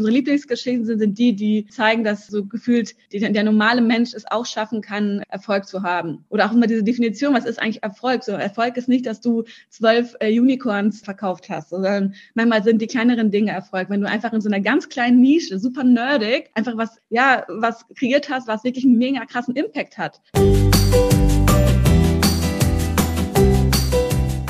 Unsere Lieblingsgeschichten sind, sind die, die zeigen, dass so gefühlt die, der normale Mensch es auch schaffen kann, Erfolg zu haben. Oder auch immer diese Definition, was ist eigentlich Erfolg? So Erfolg ist nicht, dass du zwölf äh, Unicorns verkauft hast, sondern manchmal sind die kleineren Dinge Erfolg. Wenn du einfach in so einer ganz kleinen Nische, super nerdig, einfach was, ja, was kreiert hast, was wirklich einen mega krassen Impact hat.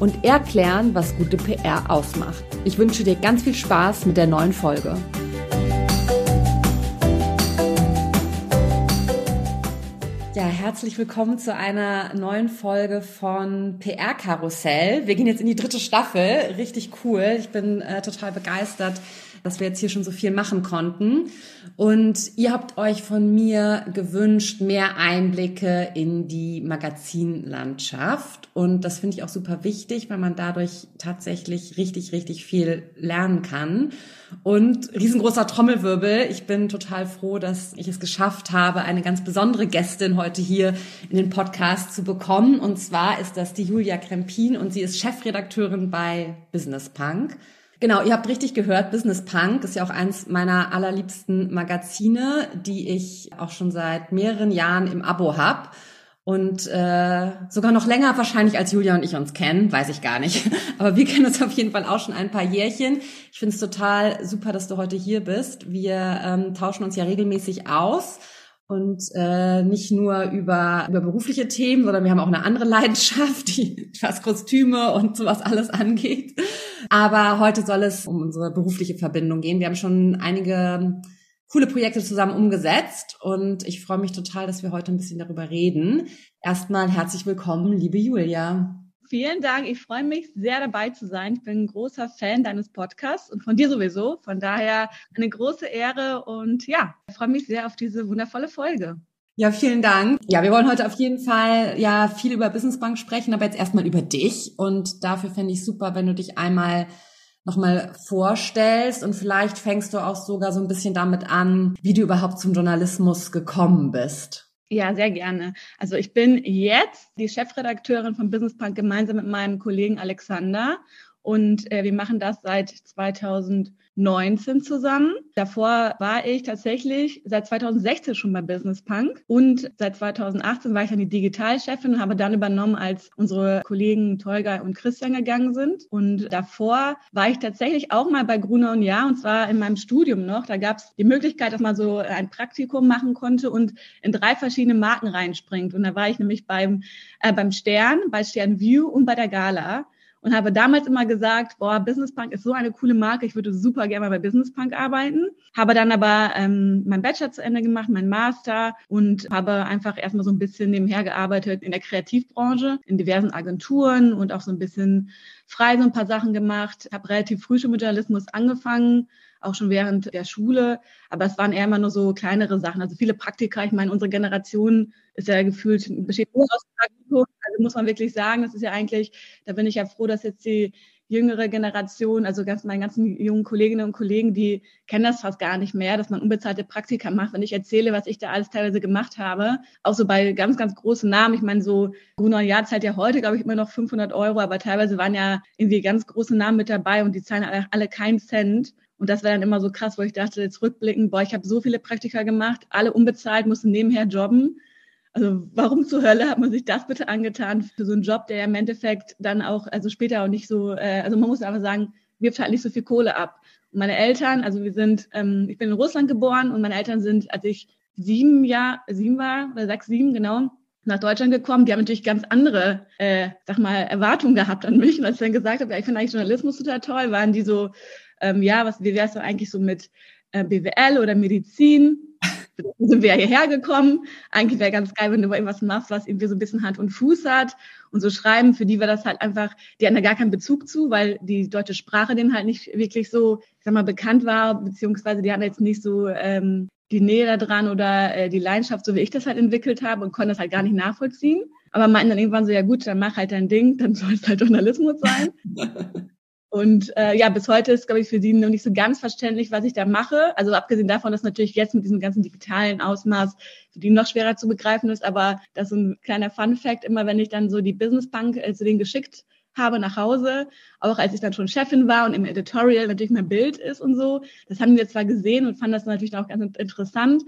und erklären, was gute PR ausmacht. Ich wünsche dir ganz viel Spaß mit der neuen Folge. Ja, herzlich willkommen zu einer neuen Folge von PR Karussell. Wir gehen jetzt in die dritte Staffel. Richtig cool. Ich bin äh, total begeistert dass wir jetzt hier schon so viel machen konnten. Und ihr habt euch von mir gewünscht, mehr Einblicke in die Magazinlandschaft. Und das finde ich auch super wichtig, weil man dadurch tatsächlich richtig, richtig viel lernen kann. Und riesengroßer Trommelwirbel. Ich bin total froh, dass ich es geschafft habe, eine ganz besondere Gästin heute hier in den Podcast zu bekommen. Und zwar ist das die Julia Krempin und sie ist Chefredakteurin bei Business Punk. Genau, ihr habt richtig gehört, Business Punk ist ja auch eins meiner allerliebsten Magazine, die ich auch schon seit mehreren Jahren im Abo hab und äh, sogar noch länger wahrscheinlich als Julia und ich uns kennen, weiß ich gar nicht. Aber wir kennen uns auf jeden Fall auch schon ein paar Jährchen. Ich finde es total super, dass du heute hier bist. Wir ähm, tauschen uns ja regelmäßig aus und äh, nicht nur über, über berufliche Themen, sondern wir haben auch eine andere Leidenschaft, die was Kostüme und sowas alles angeht. Aber heute soll es um unsere berufliche Verbindung gehen. Wir haben schon einige coole Projekte zusammen umgesetzt und ich freue mich total, dass wir heute ein bisschen darüber reden. Erstmal herzlich willkommen, liebe Julia. Vielen Dank. Ich freue mich sehr dabei zu sein. Ich bin ein großer Fan deines Podcasts und von dir sowieso. Von daher eine große Ehre und ja, ich freue mich sehr auf diese wundervolle Folge. Ja, vielen Dank. Ja, wir wollen heute auf jeden Fall ja viel über Businessbank sprechen, aber jetzt erstmal über dich. Und dafür fände ich super, wenn du dich einmal nochmal vorstellst und vielleicht fängst du auch sogar so ein bisschen damit an, wie du überhaupt zum Journalismus gekommen bist. Ja, sehr gerne. Also ich bin jetzt die Chefredakteurin von Business Punk gemeinsam mit meinem Kollegen Alexander und äh, wir machen das seit 2000 19 zusammen. Davor war ich tatsächlich seit 2016 schon bei Business Punk und seit 2018 war ich dann die Digitalchefin und habe dann übernommen, als unsere Kollegen Tolga und Christian gegangen sind. Und davor war ich tatsächlich auch mal bei Gruner und Ja und zwar in meinem Studium noch. Da gab es die Möglichkeit, dass man so ein Praktikum machen konnte und in drei verschiedene Marken reinspringt. Und da war ich nämlich beim, äh, beim Stern, bei Stern View und bei der Gala und habe damals immer gesagt, boah, Business Punk ist so eine coole Marke, ich würde super gerne mal bei Business Punk arbeiten. Habe dann aber ähm, mein Bachelor zu Ende gemacht, mein Master und habe einfach erstmal so ein bisschen nebenher gearbeitet in der Kreativbranche, in diversen Agenturen und auch so ein bisschen frei so ein paar Sachen gemacht. Habe relativ früh schon mit Journalismus angefangen, auch schon während der Schule. Aber es waren eher immer nur so kleinere Sachen. Also viele Praktika. Ich meine, unsere Generation ist ja gefühlt, besteht nur aus Praktikum. Also muss man wirklich sagen, das ist ja eigentlich, da bin ich ja froh, dass jetzt die jüngere Generation, also ganz meine ganzen jungen Kolleginnen und Kollegen, die kennen das fast gar nicht mehr, dass man unbezahlte Praktika macht. Wenn ich erzähle, was ich da alles teilweise gemacht habe, auch so bei ganz, ganz großen Namen. Ich meine, so Gruner Jahr zahlt ja heute, glaube ich, immer noch 500 Euro, aber teilweise waren ja irgendwie ganz große Namen mit dabei und die zahlen alle, alle keinen Cent. Und das war dann immer so krass, wo ich dachte, jetzt rückblickend, boah, ich habe so viele Praktika gemacht, alle unbezahlt, musste nebenher jobben. Also warum zur Hölle hat man sich das bitte angetan für so einen Job, der im Endeffekt dann auch, also später auch nicht so, äh, also man muss einfach sagen, wirft halt nicht so viel Kohle ab. Und meine Eltern, also wir sind, ähm, ich bin in Russland geboren und meine Eltern sind, als ich sieben Jahr, sieben war oder sechs, sieben genau, nach Deutschland gekommen. Die haben natürlich ganz andere, äh, sag mal, Erwartungen gehabt an mich. Und als ich dann gesagt habe, ja, ich finde eigentlich Journalismus total toll, waren die so, ähm, ja, was, wie wär's denn eigentlich so mit äh, BWL oder Medizin? sind wir hierher gekommen. Eigentlich wäre ganz geil, wenn du irgendwas machst, was irgendwie so ein bisschen Hand und Fuß hat. Und so schreiben, für die war das halt einfach, die hatten da gar keinen Bezug zu, weil die deutsche Sprache denen halt nicht wirklich so, ich sag mal, bekannt war, beziehungsweise die hatten jetzt nicht so ähm, die Nähe da dran oder äh, die Leidenschaft, so wie ich das halt entwickelt habe und konnte das halt gar nicht nachvollziehen. Aber meinten dann irgendwann so, ja gut, dann mach halt dein Ding, dann soll es halt Journalismus sein. Und äh, ja, bis heute ist, glaube ich, für sie noch nicht so ganz verständlich, was ich da mache. Also abgesehen davon, dass natürlich jetzt mit diesem ganzen digitalen Ausmaß für die noch schwerer zu begreifen ist. Aber das ist ein kleiner Fun-Fact, immer wenn ich dann so die Business Bank äh, zu denen geschickt habe nach Hause, auch als ich dann schon Chefin war und im Editorial natürlich mein Bild ist und so. Das haben wir zwar gesehen und fanden das natürlich auch ganz interessant.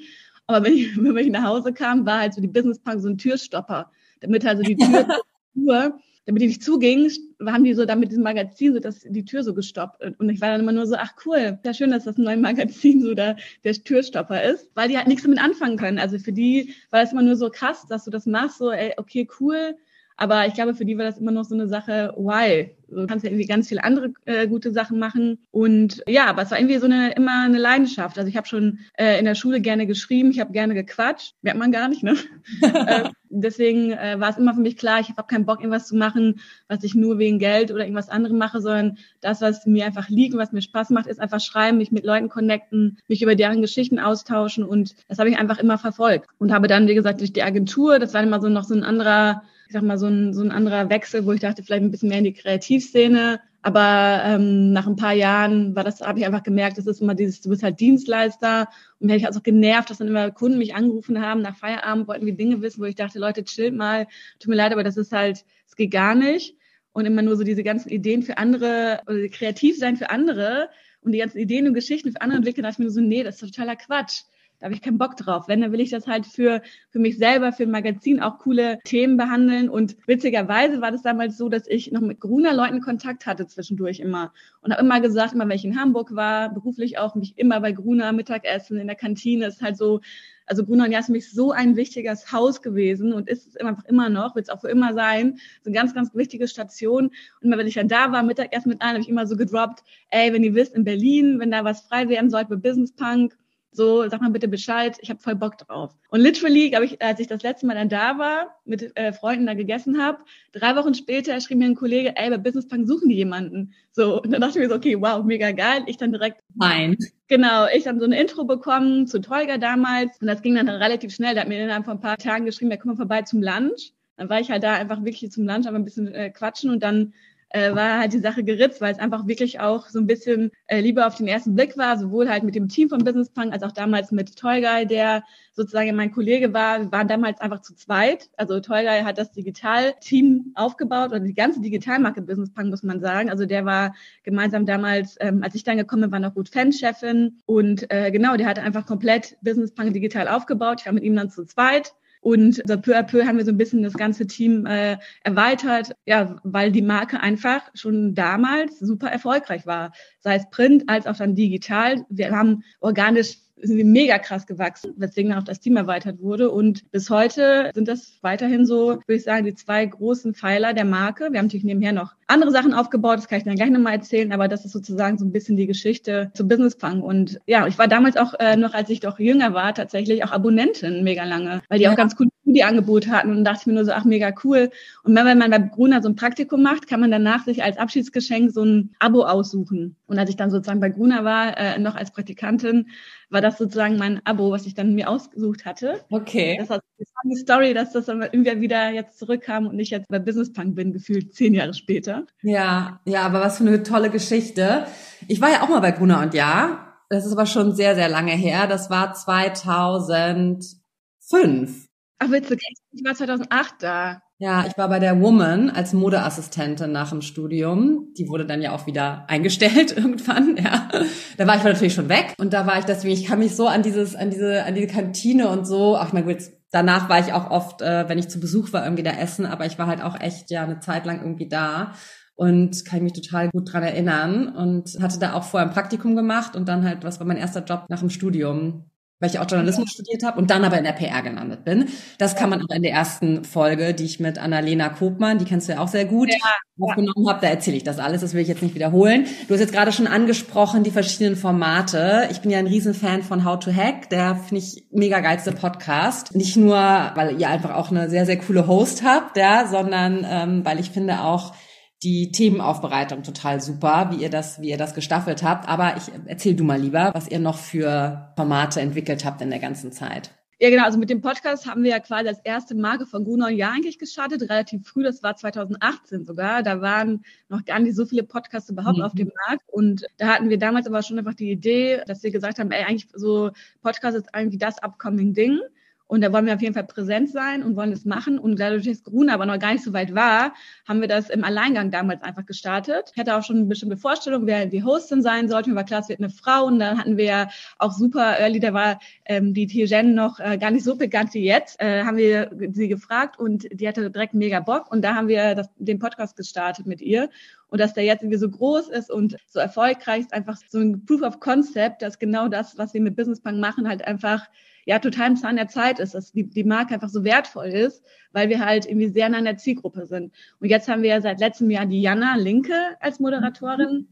Aber wenn ich, wenn ich nach Hause kam, war halt so die Business Bank so ein Türstopper, damit also die Tür, damit die nicht zuging, haben die so dann mit diesem Magazin so dass die Tür so gestoppt. Und ich war dann immer nur so, ach cool, sehr schön, dass das neue Magazin so da der Türstopper ist, weil die halt nichts damit anfangen können. Also für die war das immer nur so krass, dass du das machst, so, ey, okay, cool, aber ich glaube, für die war das immer noch so eine Sache, why? Du kannst ja irgendwie ganz viele andere äh, gute Sachen machen. Und ja, aber es war irgendwie so eine immer eine Leidenschaft. Also ich habe schon äh, in der Schule gerne geschrieben, ich habe gerne gequatscht. Merkt man gar nicht, ne? äh, deswegen äh, war es immer für mich klar, ich habe keinen Bock, irgendwas zu machen, was ich nur wegen Geld oder irgendwas anderem mache, sondern das, was mir einfach liegt und was mir Spaß macht, ist einfach schreiben, mich mit Leuten connecten, mich über deren Geschichten austauschen. Und das habe ich einfach immer verfolgt. Und habe dann, wie gesagt, durch die Agentur, das war immer so noch so ein anderer ich sag mal, so ein, so ein anderer Wechsel, wo ich dachte, vielleicht ein bisschen mehr in die Kreativszene. Aber ähm, nach ein paar Jahren war das, habe ich einfach gemerkt, das ist immer dieses, du bist halt Dienstleister und mir habe ich also genervt, dass dann immer Kunden mich angerufen haben nach Feierabend, wollten die Dinge wissen, wo ich dachte, Leute, chillt mal, tut mir leid, aber das ist halt, es geht gar nicht. Und immer nur so diese ganzen Ideen für andere, oder kreativ sein für andere und die ganzen Ideen und Geschichten für andere entwickeln, dachte ich mir so, nee, das ist totaler Quatsch. Da habe ich keinen Bock drauf. Wenn, dann will ich das halt für, für mich selber, für ein Magazin auch coole Themen behandeln. Und witzigerweise war das damals so, dass ich noch mit Gruner Leuten Kontakt hatte zwischendurch immer. Und habe immer gesagt, immer wenn ich in Hamburg war, beruflich auch, mich immer bei Gruner Mittagessen in der Kantine. ist halt so, also Gruner und Jas für mich so ein wichtiges Haus gewesen und ist es einfach immer noch, wird es auch für immer sein. So eine ganz, ganz wichtige Station. Und immer wenn ich dann da war, Mittagessen mit allen, habe ich immer so gedroppt, ey, wenn ihr wisst, in Berlin, wenn da was frei werden sollte bei Business Punk, so, sag mal bitte Bescheid, ich habe voll Bock drauf. Und literally, glaube ich, als ich das letzte Mal dann da war, mit äh, Freunden da gegessen habe, drei Wochen später schrieb mir ein Kollege, ey, bei Business Punk suchen die jemanden. So, und dann dachte ich mir so, okay, wow, mega geil. Ich dann direkt. Nein. Genau, ich dann so ein Intro bekommen zu Tolga damals. Und das ging dann relativ schnell. Der hat mir innerhalb von ein paar Tagen geschrieben, ja, komm mal vorbei zum Lunch. Dann war ich halt da einfach wirklich zum Lunch, aber ein bisschen äh, quatschen und dann äh, war halt die Sache geritzt, weil es einfach wirklich auch so ein bisschen äh, Liebe auf den ersten Blick war, sowohl halt mit dem Team von Business Punk als auch damals mit Tolgay, der sozusagen mein Kollege war. Wir waren damals einfach zu zweit. Also Tolgay hat das Digital-Team aufgebaut oder die ganze Digitalmarke Business Punk, muss man sagen. Also der war gemeinsam damals, ähm, als ich dann gekommen bin, war noch gut Fanchefin und äh, genau, der hat einfach komplett Business Punk digital aufgebaut. Ich war mit ihm dann zu zweit. Und so peu à peu haben wir so ein bisschen das ganze Team äh, erweitert, ja, weil die Marke einfach schon damals super erfolgreich war. Sei es Print als auch dann digital. Wir haben organisch sind wir mega krass gewachsen, weswegen auch das Team erweitert wurde. Und bis heute sind das weiterhin so, würde ich sagen, die zwei großen Pfeiler der Marke. Wir haben natürlich nebenher noch andere Sachen aufgebaut, das kann ich dann gleich nochmal erzählen, aber das ist sozusagen so ein bisschen die Geschichte zu Business Punk. Und ja, ich war damals auch äh, noch, als ich doch jünger war, tatsächlich auch Abonnentin mega lange, weil die ja. auch ganz cool die Angebot hatten und dachte ich mir nur so, ach mega cool. Und wenn man bei Gruner so ein Praktikum macht, kann man danach sich als Abschiedsgeschenk so ein Abo aussuchen. Und als ich dann sozusagen bei Gruner war, äh, noch als Praktikantin, war das sozusagen mein Abo, was ich dann mir ausgesucht hatte. Okay. Das war eine Story, dass das dann irgendwie wieder jetzt zurückkam und ich jetzt bei Business Punk bin, gefühlt zehn Jahre später. Ja, ja, aber was für eine tolle Geschichte. Ich war ja auch mal bei Gruner und Ja. Das ist aber schon sehr, sehr lange her. Das war 2005. Ach witzig, ich war 2008 da. Ja, ich war bei der Woman als Modeassistentin nach dem Studium. Die wurde dann ja auch wieder eingestellt irgendwann, ja. Da war ich natürlich schon weg und da war ich deswegen, ich kann mich so an dieses, an diese, an diese Kantine und so, ach, ich meine, gut, danach war ich auch oft, äh, wenn ich zu Besuch war, irgendwie da essen, aber ich war halt auch echt ja eine Zeit lang irgendwie da und kann mich total gut dran erinnern und hatte da auch vorher ein Praktikum gemacht und dann halt, was war mein erster Job nach dem Studium? Weil ich auch Journalismus studiert habe und dann aber in der PR gelandet bin. Das kann man auch in der ersten Folge, die ich mit Annalena Kopmann, die kennst du ja auch sehr gut, ja, aufgenommen habe, da erzähle ich das alles, das will ich jetzt nicht wiederholen. Du hast jetzt gerade schon angesprochen, die verschiedenen Formate. Ich bin ja ein Riesenfan von How to Hack, der finde ich mega geilste Podcast. Nicht nur, weil ihr einfach auch eine sehr, sehr coole Host habt, ja, sondern ähm, weil ich finde auch, die Themenaufbereitung total super, wie ihr das, wie ihr das gestaffelt habt. Aber ich erzähl du mal lieber, was ihr noch für Formate entwickelt habt in der ganzen Zeit. Ja, genau. Also mit dem Podcast haben wir ja quasi das erste Marke von Gruner Jahr eigentlich gestartet, relativ früh. Das war 2018 sogar. Da waren noch gar nicht so viele Podcasts überhaupt mhm. auf dem Markt. Und da hatten wir damals aber schon einfach die Idee, dass wir gesagt haben, ey, eigentlich so Podcast ist eigentlich das upcoming Ding. Und da wollen wir auf jeden Fall präsent sein und wollen das machen. Und dadurch, dass Corona aber noch gar nicht so weit war, haben wir das im Alleingang damals einfach gestartet. Ich hatte auch schon eine bestimmte Vorstellung, wer die Hostin sein sollte. Mir war klar, es wird eine Frau. Und dann hatten wir auch super early, da war ähm, die Tijen noch äh, gar nicht so bekannt wie jetzt, äh, haben wir sie gefragt und die hatte direkt mega Bock. Und da haben wir das, den Podcast gestartet mit ihr. Und dass der jetzt irgendwie so groß ist und so erfolgreich ist, einfach so ein Proof of Concept, dass genau das, was wir mit Business Punk machen, halt einfach ja total im Zahn der Zeit ist, dass die, die Marke einfach so wertvoll ist, weil wir halt irgendwie sehr nah an der Zielgruppe sind. Und jetzt haben wir ja seit letztem Jahr die Jana Linke als Moderatorin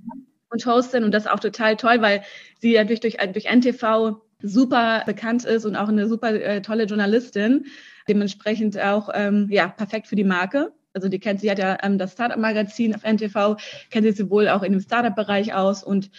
und Hostin und das auch total toll, weil sie durch, durch, durch NTV super bekannt ist und auch eine super äh, tolle Journalistin, dementsprechend auch ähm, ja perfekt für die Marke. Also die kennt sie hat ja ähm, das Startup-Magazin auf NTV, kennt sie sowohl auch in dem Startup-Bereich aus und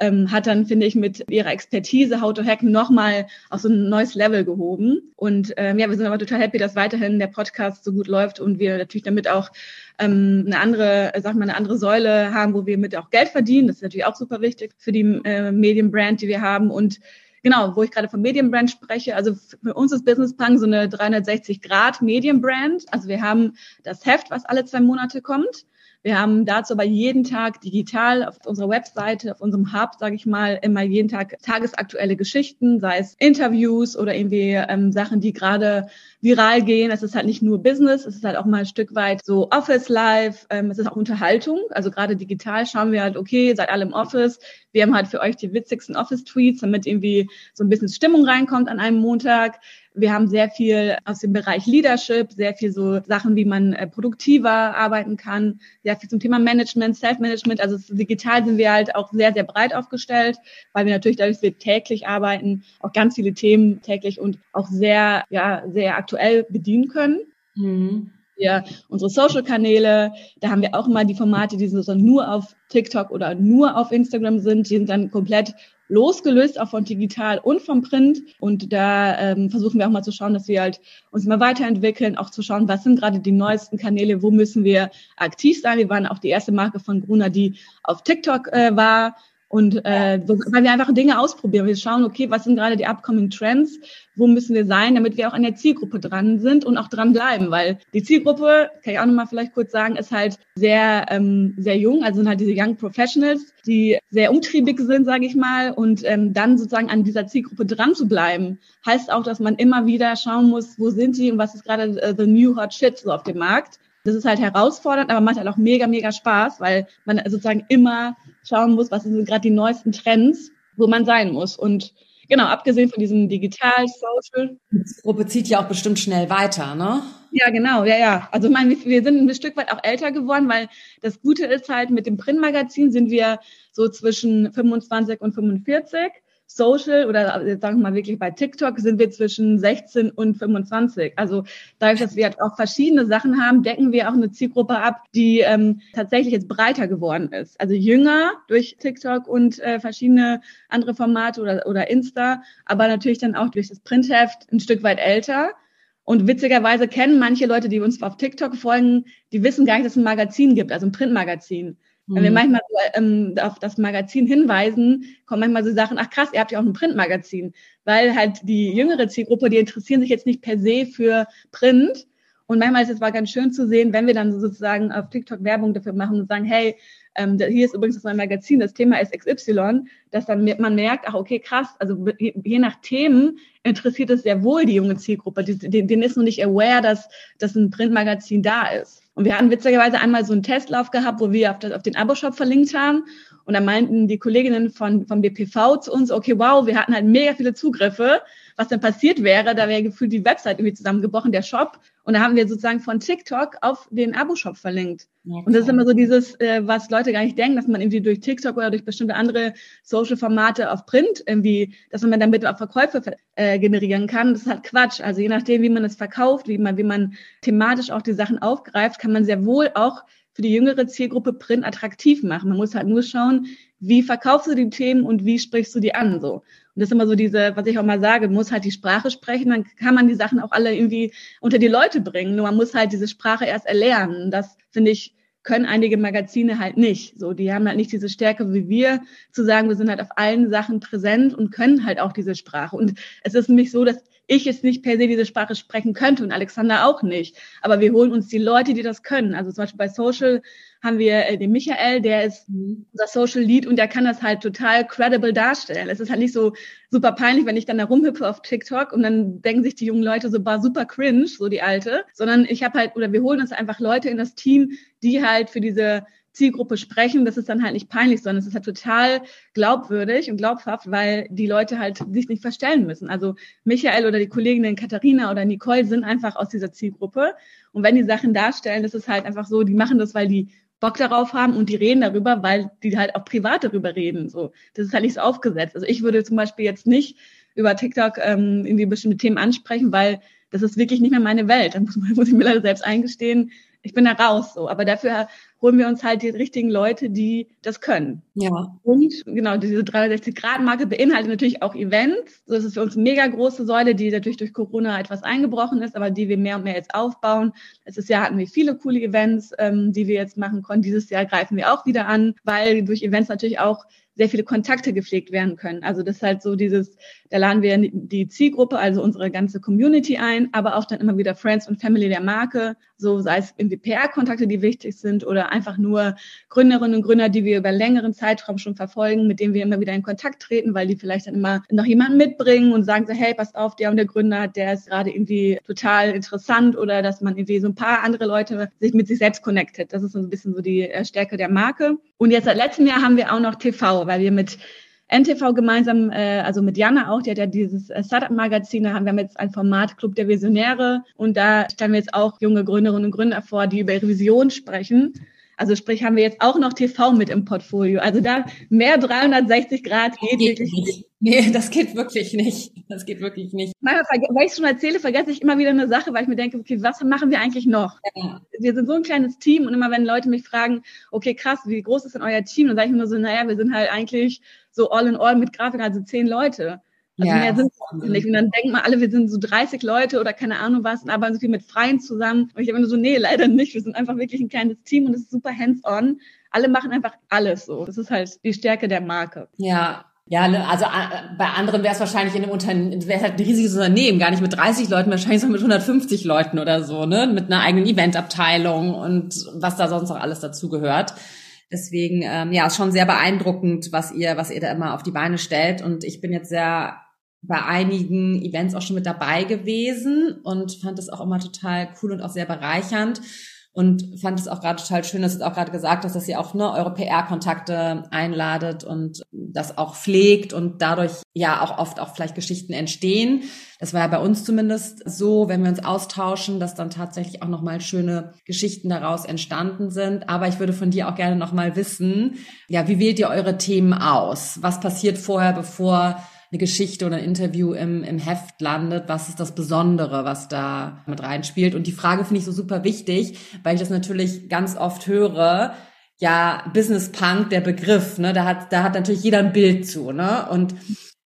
ähm, hat dann, finde ich, mit ihrer Expertise How to Hack nochmal auf so ein neues Level gehoben. Und ähm, ja, wir sind aber total happy, dass weiterhin der Podcast so gut läuft und wir natürlich damit auch ähm, eine andere, sag mal, eine andere Säule haben, wo wir mit auch Geld verdienen. Das ist natürlich auch super wichtig für die äh, Medienbrand, die wir haben. Und genau, wo ich gerade von Medienbrand spreche, also für uns ist Business Punk so eine 360 Grad Medienbrand. Also wir haben das Heft, was alle zwei Monate kommt. Wir haben dazu aber jeden Tag digital auf unserer Webseite, auf unserem Hub, sage ich mal, immer jeden Tag tagesaktuelle Geschichten, sei es Interviews oder irgendwie ähm, Sachen, die gerade viral gehen. Es ist halt nicht nur Business, es ist halt auch mal ein Stück weit so Office Life, ähm, es ist auch Unterhaltung. Also gerade digital schauen wir halt, okay, seid alle im Office. Wir haben halt für euch die witzigsten Office-Tweets, damit irgendwie so ein bisschen Stimmung reinkommt an einem Montag. Wir haben sehr viel aus dem Bereich Leadership, sehr viel so Sachen, wie man äh, produktiver arbeiten kann, sehr viel zum Thema Management, Self-Management. Also digital sind wir halt auch sehr, sehr breit aufgestellt, weil wir natürlich dadurch, dass wir täglich arbeiten, auch ganz viele Themen täglich und auch sehr, ja, sehr aktuell bedienen können. Mhm wir unsere Social-Kanäle, da haben wir auch immer die Formate, die so nur auf TikTok oder nur auf Instagram sind, die sind dann komplett losgelöst auch von digital und vom Print. Und da ähm, versuchen wir auch mal zu schauen, dass wir halt uns mal weiterentwickeln, auch zu schauen, was sind gerade die neuesten Kanäle, wo müssen wir aktiv sein. Wir waren auch die erste Marke von Gruner, die auf TikTok äh, war. Und äh, weil wir einfach Dinge ausprobieren. Wir schauen, okay, was sind gerade die upcoming Trends? Wo müssen wir sein, damit wir auch an der Zielgruppe dran sind und auch dran bleiben? Weil die Zielgruppe, kann ich auch nochmal vielleicht kurz sagen, ist halt sehr, ähm, sehr jung. Also sind halt diese Young Professionals, die sehr umtriebig sind, sage ich mal. Und ähm, dann sozusagen an dieser Zielgruppe dran zu bleiben, heißt auch, dass man immer wieder schauen muss, wo sind die und was ist gerade äh, the new hot shit so auf dem Markt. Das ist halt herausfordernd, aber macht halt auch mega, mega Spaß, weil man sozusagen immer schauen muss, was sind gerade die neuesten Trends, wo man sein muss. Und genau, abgesehen von diesem Digital, Social. Die Gruppe zieht ja auch bestimmt schnell weiter, ne? Ja, genau, ja, ja. Also ich meine, wir sind ein Stück weit auch älter geworden, weil das Gute ist halt, mit dem Printmagazin sind wir so zwischen 25 und 45. Social oder jetzt sagen wir mal wirklich bei TikTok sind wir zwischen 16 und 25. Also dadurch, dass wir halt auch verschiedene Sachen haben, decken wir auch eine Zielgruppe ab, die ähm, tatsächlich jetzt breiter geworden ist. Also jünger durch TikTok und äh, verschiedene andere Formate oder, oder Insta, aber natürlich dann auch durch das Printheft ein Stück weit älter. Und witzigerweise kennen manche Leute, die uns auf TikTok folgen, die wissen gar nicht, dass es ein Magazin gibt, also ein Printmagazin. Wenn wir mhm. manchmal so, ähm, auf das Magazin hinweisen, kommen manchmal so Sachen, ach krass, ihr habt ja auch ein Printmagazin. Weil halt die jüngere Zielgruppe, die interessieren sich jetzt nicht per se für Print. Und manchmal ist es mal ganz schön zu sehen, wenn wir dann sozusagen auf TikTok Werbung dafür machen und sagen, hey, ähm, hier ist übrigens das neue Magazin, das Thema ist XY, dass dann man merkt, ach okay, krass, also je nach Themen interessiert es sehr wohl die junge Zielgruppe. Denen ist noch nicht aware, dass, dass ein Printmagazin da ist. Und wir hatten witzigerweise einmal so einen Testlauf gehabt, wo wir auf, das, auf den Abo-Shop verlinkt haben. Und da meinten die Kolleginnen von, von BPV zu uns, okay, wow, wir hatten halt mega viele Zugriffe. Was denn passiert wäre, da wäre gefühlt die Website irgendwie zusammengebrochen, der Shop. Und da haben wir sozusagen von TikTok auf den Abo-Shop verlinkt. Okay. Und das ist immer so dieses, äh, was Leute gar nicht denken, dass man irgendwie durch TikTok oder durch bestimmte andere Social-Formate auf Print irgendwie, dass man damit auch Verkäufe äh, generieren kann. Das ist halt Quatsch. Also je nachdem, wie man es verkauft, wie man, wie man thematisch auch die Sachen aufgreift, kann man sehr wohl auch für die jüngere Zielgruppe Print attraktiv machen. Man muss halt nur schauen, wie verkaufst du die Themen und wie sprichst du die an so. Und das ist immer so diese, was ich auch mal sage, muss halt die Sprache sprechen, dann kann man die Sachen auch alle irgendwie unter die Leute bringen. Nur man muss halt diese Sprache erst erlernen. Das finde ich können einige Magazine halt nicht. So, die haben halt nicht diese Stärke wie wir, zu sagen, wir sind halt auf allen Sachen präsent und können halt auch diese Sprache. Und es ist nämlich so, dass ich jetzt nicht per se diese Sprache sprechen könnte und Alexander auch nicht. Aber wir holen uns die Leute, die das können. Also zum Beispiel bei Social haben wir äh, den Michael, der ist unser Social Lead und der kann das halt total credible darstellen. Es ist halt nicht so super peinlich, wenn ich dann da rumhüpfe auf TikTok und dann denken sich die jungen Leute so, war super cringe, so die alte, sondern ich habe halt, oder wir holen uns einfach Leute in das Team, die halt für diese Zielgruppe sprechen, das ist dann halt nicht peinlich, sondern es ist halt total glaubwürdig und glaubhaft, weil die Leute halt sich nicht verstellen müssen. Also Michael oder die Kolleginnen Katharina oder Nicole sind einfach aus dieser Zielgruppe. Und wenn die Sachen darstellen, das ist halt einfach so, die machen das, weil die Bock darauf haben und die reden darüber, weil die halt auch privat darüber reden. So, das ist halt nicht so aufgesetzt. Also ich würde zum Beispiel jetzt nicht über TikTok ähm, irgendwie bestimmte Themen ansprechen, weil das ist wirklich nicht mehr meine Welt. Dann muss, muss ich mir leider selbst eingestehen, ich bin da raus so. Aber dafür holen wir uns halt die richtigen Leute, die das können. Ja. Und genau, diese 360-Grad-Marke beinhaltet natürlich auch Events. Das ist für uns eine mega große Säule, die natürlich durch Corona etwas eingebrochen ist, aber die wir mehr und mehr jetzt aufbauen. Letztes Jahr hatten wir viele coole Events, ähm, die wir jetzt machen konnten. Dieses Jahr greifen wir auch wieder an, weil durch Events natürlich auch sehr viele Kontakte gepflegt werden können. Also das ist halt so dieses, da laden wir die Zielgruppe, also unsere ganze Community ein, aber auch dann immer wieder Friends und Family der Marke, so sei es irgendwie PR-Kontakte, die wichtig sind oder einfach nur Gründerinnen und Gründer, die wir über längeren Zeitraum schon verfolgen, mit denen wir immer wieder in Kontakt treten, weil die vielleicht dann immer noch jemanden mitbringen und sagen so, hey, pass auf, der und der Gründer, der ist gerade irgendwie total interessant oder dass man irgendwie so ein paar andere Leute sich mit sich selbst connectet. Das ist so ein bisschen so die äh, Stärke der Marke. Und jetzt seit letztem Jahr haben wir auch noch TV, weil wir mit NTV gemeinsam, äh, also mit Jana auch, die hat ja dieses äh, Startup-Magazin, da haben wir jetzt ein Format Club der Visionäre und da stellen wir jetzt auch junge Gründerinnen und Gründer vor, die über ihre Vision sprechen. Also sprich, haben wir jetzt auch noch TV mit im Portfolio. Also da mehr 360 Grad geht, geht wirklich nicht. Nee, das geht wirklich nicht. Das geht wirklich nicht. Manchmal, weil ich es schon erzähle, vergesse ich immer wieder eine Sache, weil ich mir denke, okay, was machen wir eigentlich noch? Ja. Wir sind so ein kleines Team und immer wenn Leute mich fragen, okay, krass, wie groß ist denn euer Team? Dann sage ich immer so, naja, wir sind halt eigentlich so all in all mit Grafik, also zehn Leute. Also ja. mehr sind es nicht. Und dann denken wir alle, wir sind so 30 Leute oder keine Ahnung was und arbeiten so viel mit Freien zusammen. Und ich habe immer so, nee, leider nicht. Wir sind einfach wirklich ein kleines Team und es ist super hands-on. Alle machen einfach alles so. Das ist halt die Stärke der Marke. Ja, ja, ne, also äh, bei anderen wäre es wahrscheinlich in einem Unternehmen, wäre halt ein riesiges Unternehmen, gar nicht mit 30 Leuten, wahrscheinlich so mit 150 Leuten oder so, ne, mit einer eigenen Eventabteilung und was da sonst noch alles dazugehört. Deswegen, ähm, ja, ist schon sehr beeindruckend, was ihr, was ihr da immer auf die Beine stellt. Und ich bin jetzt sehr bei einigen Events auch schon mit dabei gewesen und fand das auch immer total cool und auch sehr bereichernd und fand es auch gerade total schön, dass du auch gerade gesagt hast, dass ihr auch ne, eure PR-Kontakte einladet und das auch pflegt und dadurch ja auch oft auch vielleicht Geschichten entstehen. Das war ja bei uns zumindest so, wenn wir uns austauschen, dass dann tatsächlich auch nochmal schöne Geschichten daraus entstanden sind. Aber ich würde von dir auch gerne nochmal wissen, ja, wie wählt ihr eure Themen aus? Was passiert vorher, bevor eine Geschichte oder ein Interview im, im Heft landet, was ist das Besondere, was da mit reinspielt. Und die Frage finde ich so super wichtig, weil ich das natürlich ganz oft höre, ja, Business Punk, der Begriff, ne, da hat, da hat natürlich jeder ein Bild zu, ne, und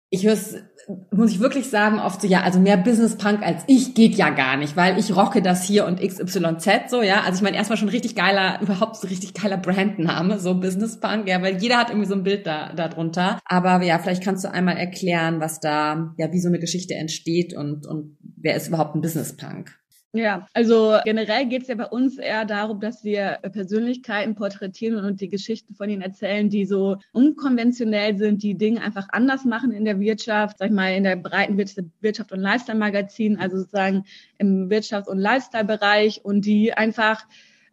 ich höre es muss ich wirklich sagen, oft so, ja, also mehr Business Punk als ich geht ja gar nicht, weil ich rocke das hier und XYZ so, ja. Also ich meine, erstmal schon richtig geiler, überhaupt so richtig geiler Brandname, so Business Punk, ja, weil jeder hat irgendwie so ein Bild da, da drunter. Aber ja, vielleicht kannst du einmal erklären, was da, ja, wie so eine Geschichte entsteht und, und wer ist überhaupt ein Business Punk? Ja, also generell geht es ja bei uns eher darum, dass wir Persönlichkeiten porträtieren und die Geschichten von ihnen erzählen, die so unkonventionell sind, die Dinge einfach anders machen in der Wirtschaft, sag ich mal, in der breiten Wirtschaft und Lifestyle-Magazin, also sozusagen im Wirtschafts- und Lifestyle-Bereich und die einfach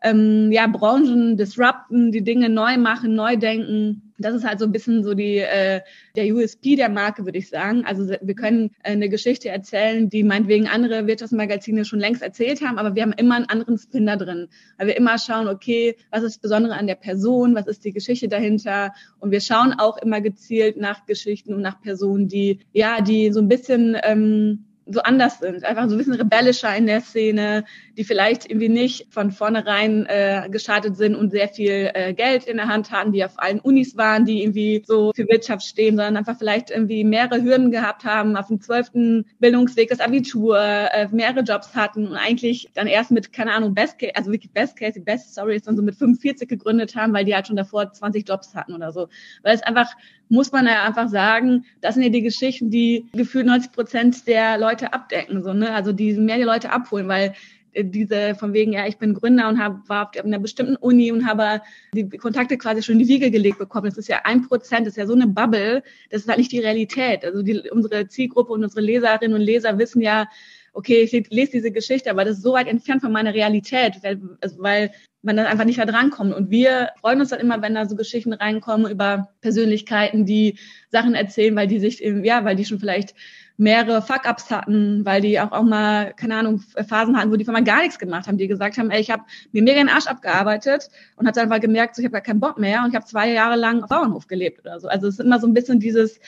ähm, ja, Branchen disrupten, die Dinge neu machen, neu denken. Das ist halt so ein bisschen so die äh, der USP der Marke, würde ich sagen. Also wir können äh, eine Geschichte erzählen, die meinetwegen andere Wirtschaftsmagazine schon längst erzählt haben, aber wir haben immer einen anderen Spin da drin, weil wir immer schauen, okay, was ist das Besondere an der Person, was ist die Geschichte dahinter und wir schauen auch immer gezielt nach Geschichten und nach Personen, die ja, die so ein bisschen ähm, so anders sind, einfach so ein bisschen rebellischer in der Szene, die vielleicht irgendwie nicht von vornherein äh, gestartet sind und sehr viel äh, Geld in der Hand hatten, die auf allen Unis waren, die irgendwie so für Wirtschaft stehen, sondern einfach vielleicht irgendwie mehrere Hürden gehabt haben, auf dem zwölften Bildungsweg das Abitur, äh, mehrere Jobs hatten und eigentlich dann erst mit, keine Ahnung, Best Case, also wirklich Best Case, Best Story ist dann so mit 45 gegründet haben, weil die halt schon davor 20 Jobs hatten oder so. Weil es einfach, muss man ja einfach sagen, das sind ja die Geschichten, die gefühlt 90 Prozent der Leute abdecken, so, ne? Also die mehr die Leute abholen, weil äh, diese von wegen, ja, ich bin Gründer und hab, war auf einer bestimmten Uni und habe die Kontakte quasi schon in die Wiege gelegt bekommen. Das ist ja ein Prozent, das ist ja so eine Bubble, das ist halt nicht die Realität. Also die, unsere Zielgruppe und unsere Leserinnen und Leser wissen ja, okay, ich lese diese Geschichte, aber das ist so weit entfernt von meiner Realität, weil, also, weil man dann einfach nicht da drankommt. Und wir freuen uns dann immer, wenn da so Geschichten reinkommen über Persönlichkeiten, die Sachen erzählen, weil die sich, ja, weil die schon vielleicht mehrere Fuck-ups hatten, weil die auch, auch mal, keine Ahnung, Phasen hatten, wo die von mal gar nichts gemacht haben, die gesagt haben, ey, ich habe mir mega den Arsch abgearbeitet und hat dann einfach gemerkt, so, ich habe gar keinen Bock mehr und ich habe zwei Jahre lang auf Bauernhof gelebt oder so. Also es ist immer so ein bisschen dieses,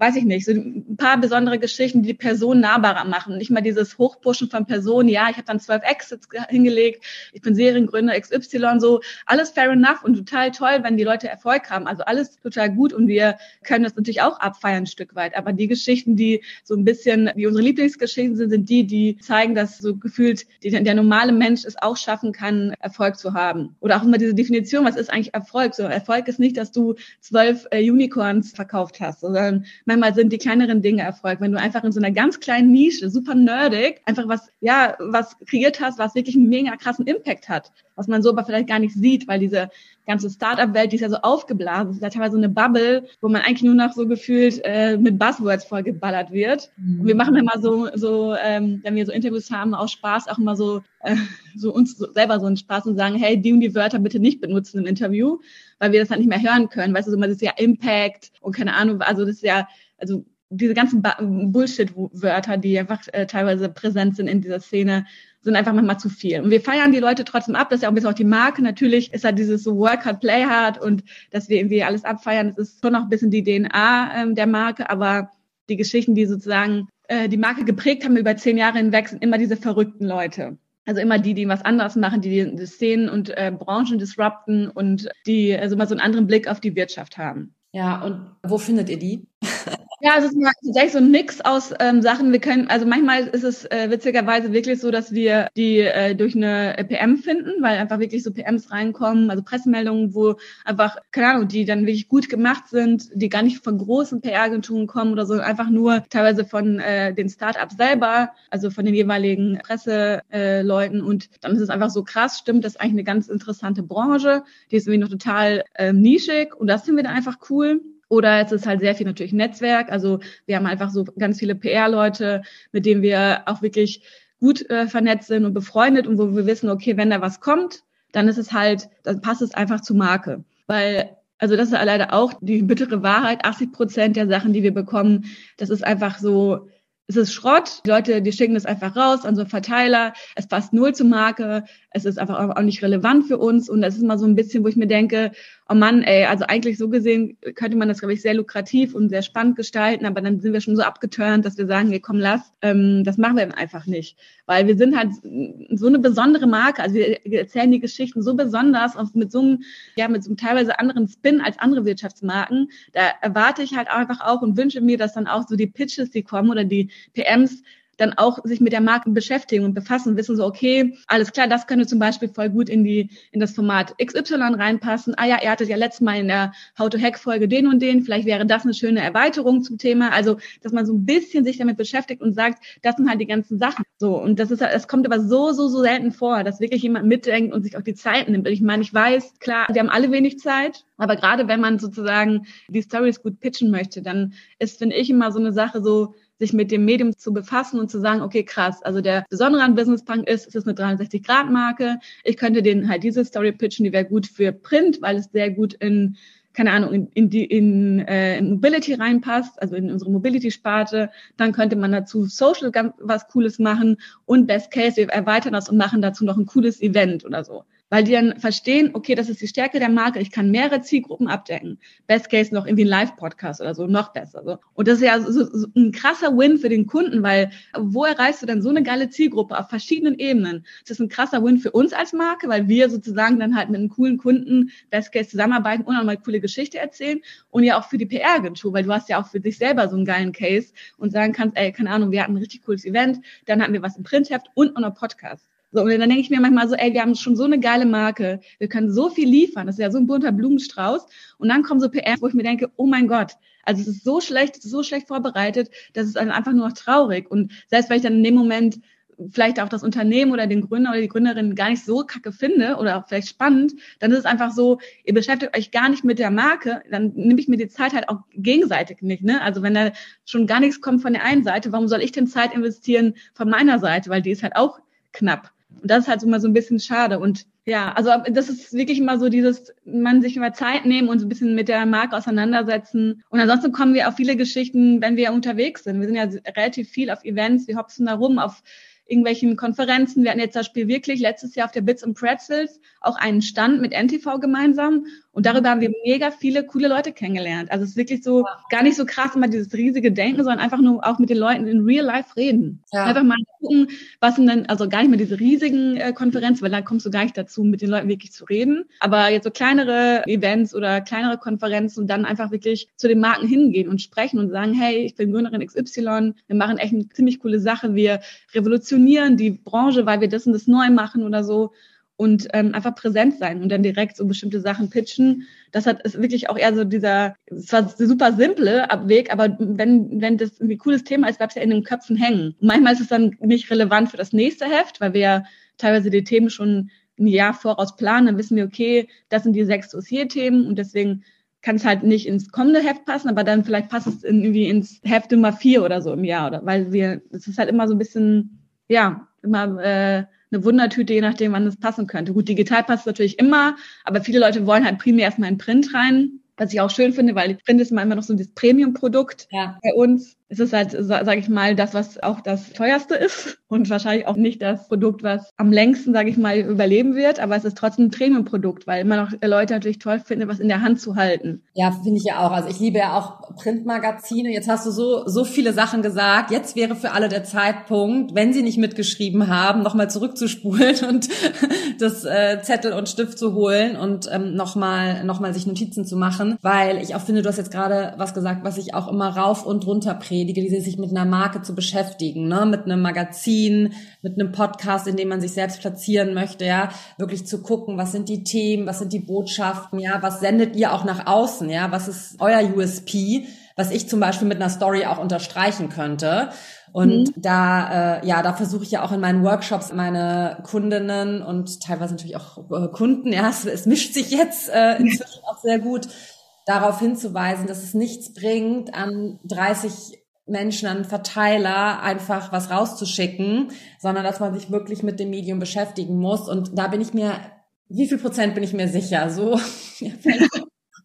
weiß ich nicht, so ein paar besondere Geschichten, die die Person nahbarer machen. Nicht mal dieses Hochpushen von Personen, ja, ich habe dann zwölf Exits hingelegt, ich bin Seriengründer XY, so alles fair enough und total toll, wenn die Leute Erfolg haben. Also alles total gut und wir können das natürlich auch abfeiern ein Stück weit. Aber die Geschichten, die so ein bisschen wie unsere Lieblingsgeschichten sind, sind die, die zeigen, dass so gefühlt die, der normale Mensch es auch schaffen kann, Erfolg zu haben. Oder auch immer diese Definition, was ist eigentlich Erfolg? So Erfolg ist nicht, dass du zwölf äh, Unicorns verkauft hast, sondern manchmal sind die kleineren Dinge Erfolg. Wenn du einfach in so einer ganz kleinen Nische, super nerdig, einfach was, ja, was kreiert hast, was wirklich einen mega krassen Impact hat, was man so aber vielleicht gar nicht sieht, weil diese ganze Startup-Welt, die ist ja so aufgeblasen, ist ja teilweise so eine Bubble, wo man eigentlich nur noch so gefühlt äh, mit Buzzwords vollgeballert wird. Mhm. Wir machen immer so, so ähm, wenn wir so Interviews haben, auch Spaß, auch immer so, äh, so uns so selber so einen Spaß und sagen, hey, die und die Wörter bitte nicht benutzen im Interview, weil wir das dann nicht mehr hören können. Weißt du, so, das ist ja Impact und keine Ahnung, also das ist ja, also diese ganzen Bullshit-Wörter, die einfach äh, teilweise präsent sind in dieser Szene, sind einfach manchmal zu viel. Und wir feiern die Leute trotzdem ab, das ist ja auch ein bisschen auch die Marke. Natürlich ist halt dieses so Work hard, play hard und dass wir irgendwie alles abfeiern, das ist schon noch ein bisschen die DNA ähm, der Marke, aber die Geschichten, die sozusagen äh, die Marke geprägt haben über zehn Jahre hinweg, sind immer diese verrückten Leute. Also immer die, die was anderes machen, die die Szenen und äh, Branchen disrupten und die also mal so einen anderen Blick auf die Wirtschaft haben. Ja, und wo findet ihr die? Ja, es ist tatsächlich so ein Mix aus ähm, Sachen. Wir können, also manchmal ist es äh, witzigerweise wirklich so, dass wir die äh, durch eine PM finden, weil einfach wirklich so PMs reinkommen, also Pressemeldungen, wo einfach, keine Ahnung, die dann wirklich gut gemacht sind, die gar nicht von großen PR-Agenturen kommen oder so, einfach nur teilweise von äh, den Startups selber, also von den jeweiligen Presseleuten. Äh, und dann ist es einfach so krass, stimmt, das ist eigentlich eine ganz interessante Branche, die ist irgendwie noch total äh, nischig und das finden wir dann einfach cool. Oder es ist halt sehr viel natürlich Netzwerk. Also wir haben einfach so ganz viele PR-Leute, mit denen wir auch wirklich gut äh, vernetzt sind und befreundet und wo wir wissen, okay, wenn da was kommt, dann ist es halt, dann passt es einfach zur Marke. Weil, also das ist leider auch die bittere Wahrheit, 80 Prozent der Sachen, die wir bekommen, das ist einfach so, es ist Schrott. Die Leute, die schicken das einfach raus an so einen Verteiler. Es passt null zur Marke. Es ist einfach auch nicht relevant für uns. Und das ist mal so ein bisschen, wo ich mir denke, oh Mann, ey, also eigentlich so gesehen könnte man das, glaube ich, sehr lukrativ und sehr spannend gestalten, aber dann sind wir schon so abgeturnt, dass wir sagen, hey, komm, lass, ähm, das machen wir einfach nicht. Weil wir sind halt so eine besondere Marke, also wir erzählen die Geschichten so besonders und mit so einem, ja, mit so einem teilweise anderen Spin als andere Wirtschaftsmarken. Da erwarte ich halt einfach auch und wünsche mir, dass dann auch so die Pitches, die kommen oder die PMs, dann auch sich mit der Marke beschäftigen und befassen, wissen so, okay, alles klar, das könnte zum Beispiel voll gut in die, in das Format XY reinpassen. Ah ja, er hatte ja letztes Mal in der How to Hack Folge den und den. Vielleicht wäre das eine schöne Erweiterung zum Thema. Also, dass man so ein bisschen sich damit beschäftigt und sagt, das sind halt die ganzen Sachen. So. Und das ist, es kommt aber so, so, so selten vor, dass wirklich jemand mitdenkt und sich auch die Zeit nimmt. Ich meine, ich weiß, klar, wir haben alle wenig Zeit. Aber gerade wenn man sozusagen die Stories gut pitchen möchte, dann ist, finde ich, immer so eine Sache so, sich mit dem Medium zu befassen und zu sagen, okay, krass, also der Besondere an Business Punk ist, es ist eine 360-Grad-Marke. Ich könnte denen halt diese Story pitchen, die wäre gut für Print, weil es sehr gut in keine Ahnung, in, in, die, in, äh, in Mobility reinpasst, also in unsere Mobility-Sparte. Dann könnte man dazu Social ganz was Cooles machen und Best Case, wir erweitern das und machen dazu noch ein cooles Event oder so. Weil die dann verstehen, okay, das ist die Stärke der Marke, ich kann mehrere Zielgruppen abdecken. Best Case noch irgendwie ein Live-Podcast oder so, noch besser. So. Und das ist ja so, so ein krasser Win für den Kunden, weil wo erreichst du dann so eine geile Zielgruppe auf verschiedenen Ebenen? Das ist ein krasser Win für uns als Marke, weil wir sozusagen dann halt mit einem coolen Kunden Best Case zusammenarbeiten und auch mal coole Geschichte erzählen und ja auch für die PR-Agentur, weil du hast ja auch für dich selber so einen geilen Case und sagen kannst, ey, keine Ahnung, wir hatten ein richtig cooles Event, dann hatten wir was im Printheft und auch noch Podcast. So, und dann denke ich mir manchmal so, ey, wir haben schon so eine geile Marke, wir können so viel liefern, das ist ja so ein bunter Blumenstrauß. Und dann kommen so PR, wo ich mir denke, oh mein Gott, also es ist so schlecht, es ist so schlecht vorbereitet, das ist einfach nur noch traurig. Und selbst wenn ich dann in dem Moment vielleicht auch das Unternehmen oder den Gründer oder die Gründerin gar nicht so kacke finde oder auch vielleicht spannend, dann ist es einfach so, ihr beschäftigt euch gar nicht mit der Marke, dann nehme ich mir die Zeit halt auch gegenseitig nicht. Ne? Also wenn da schon gar nichts kommt von der einen Seite, warum soll ich denn Zeit investieren von meiner Seite? Weil die ist halt auch knapp. Und das ist halt immer so ein bisschen schade. Und ja, also das ist wirklich immer so dieses, man sich immer Zeit nehmen und so ein bisschen mit der Marke auseinandersetzen. Und ansonsten kommen wir auf viele Geschichten, wenn wir unterwegs sind. Wir sind ja relativ viel auf Events, wir hopsen da rum auf irgendwelchen Konferenzen. Wir hatten jetzt zum Beispiel wirklich letztes Jahr auf der Bits and Pretzels auch einen Stand mit NTV gemeinsam und darüber haben wir mega viele coole Leute kennengelernt. Also es ist wirklich so gar nicht so krass immer dieses riesige Denken, sondern einfach nur auch mit den Leuten in real life reden. Ja. Einfach mal gucken, was sind denn, also gar nicht mehr diese riesigen äh, Konferenzen, weil da kommst du gar nicht dazu, mit den Leuten wirklich zu reden. Aber jetzt so kleinere Events oder kleinere Konferenzen und dann einfach wirklich zu den Marken hingehen und sprechen und sagen, hey, ich bin Gründerin XY, wir machen echt eine ziemlich coole Sache, wir revolutionieren die Branche, weil wir das und das neu machen oder so und ähm, einfach präsent sein und dann direkt so bestimmte Sachen pitchen. Das hat ist wirklich auch eher so dieser, es war super simple Weg, aber wenn, wenn das irgendwie cooles Thema ist, bleibt es ja in den Köpfen hängen. Manchmal ist es dann nicht relevant für das nächste Heft, weil wir ja teilweise die Themen schon ein Jahr voraus planen, dann wissen wir, okay, das sind die sechs Dossierthemen und deswegen kann es halt nicht ins kommende Heft passen, aber dann vielleicht passt es irgendwie ins Heft Nummer vier oder so im Jahr, oder weil wir, es ist halt immer so ein bisschen, ja, immer äh, eine Wundertüte, je nachdem, wann es passen könnte. Gut, digital passt natürlich immer, aber viele Leute wollen halt primär erstmal in Print rein, was ich auch schön finde, weil Print ist immer noch so ein Premium-Produkt ja. bei uns es ist halt, sage ich mal, das, was auch das teuerste ist und wahrscheinlich auch nicht das Produkt, was am längsten, sage ich mal, überleben wird. Aber es ist trotzdem ein Premium-Produkt, weil immer noch Leute natürlich toll finden, was in der Hand zu halten. Ja, finde ich ja auch. Also ich liebe ja auch Printmagazine. Jetzt hast du so so viele Sachen gesagt. Jetzt wäre für alle der Zeitpunkt, wenn sie nicht mitgeschrieben haben, nochmal zurückzuspulen und das äh, Zettel und Stift zu holen und ähm, nochmal noch mal sich Notizen zu machen, weil ich auch finde, du hast jetzt gerade was gesagt, was ich auch immer rauf und runter predige predige, die sich mit einer Marke zu beschäftigen, ne? mit einem Magazin, mit einem Podcast, in dem man sich selbst platzieren möchte, ja, wirklich zu gucken, was sind die Themen, was sind die Botschaften, ja, was sendet ihr auch nach außen, ja, was ist euer USP, was ich zum Beispiel mit einer Story auch unterstreichen könnte. Und mhm. da, äh, ja, da versuche ich ja auch in meinen Workshops meine Kundinnen und teilweise natürlich auch äh, Kunden, ja, es, es mischt sich jetzt äh, inzwischen auch sehr gut, darauf hinzuweisen, dass es nichts bringt, an 30 Menschen an Verteiler einfach was rauszuschicken, sondern dass man sich wirklich mit dem Medium beschäftigen muss. Und da bin ich mir, wie viel Prozent bin ich mir sicher? So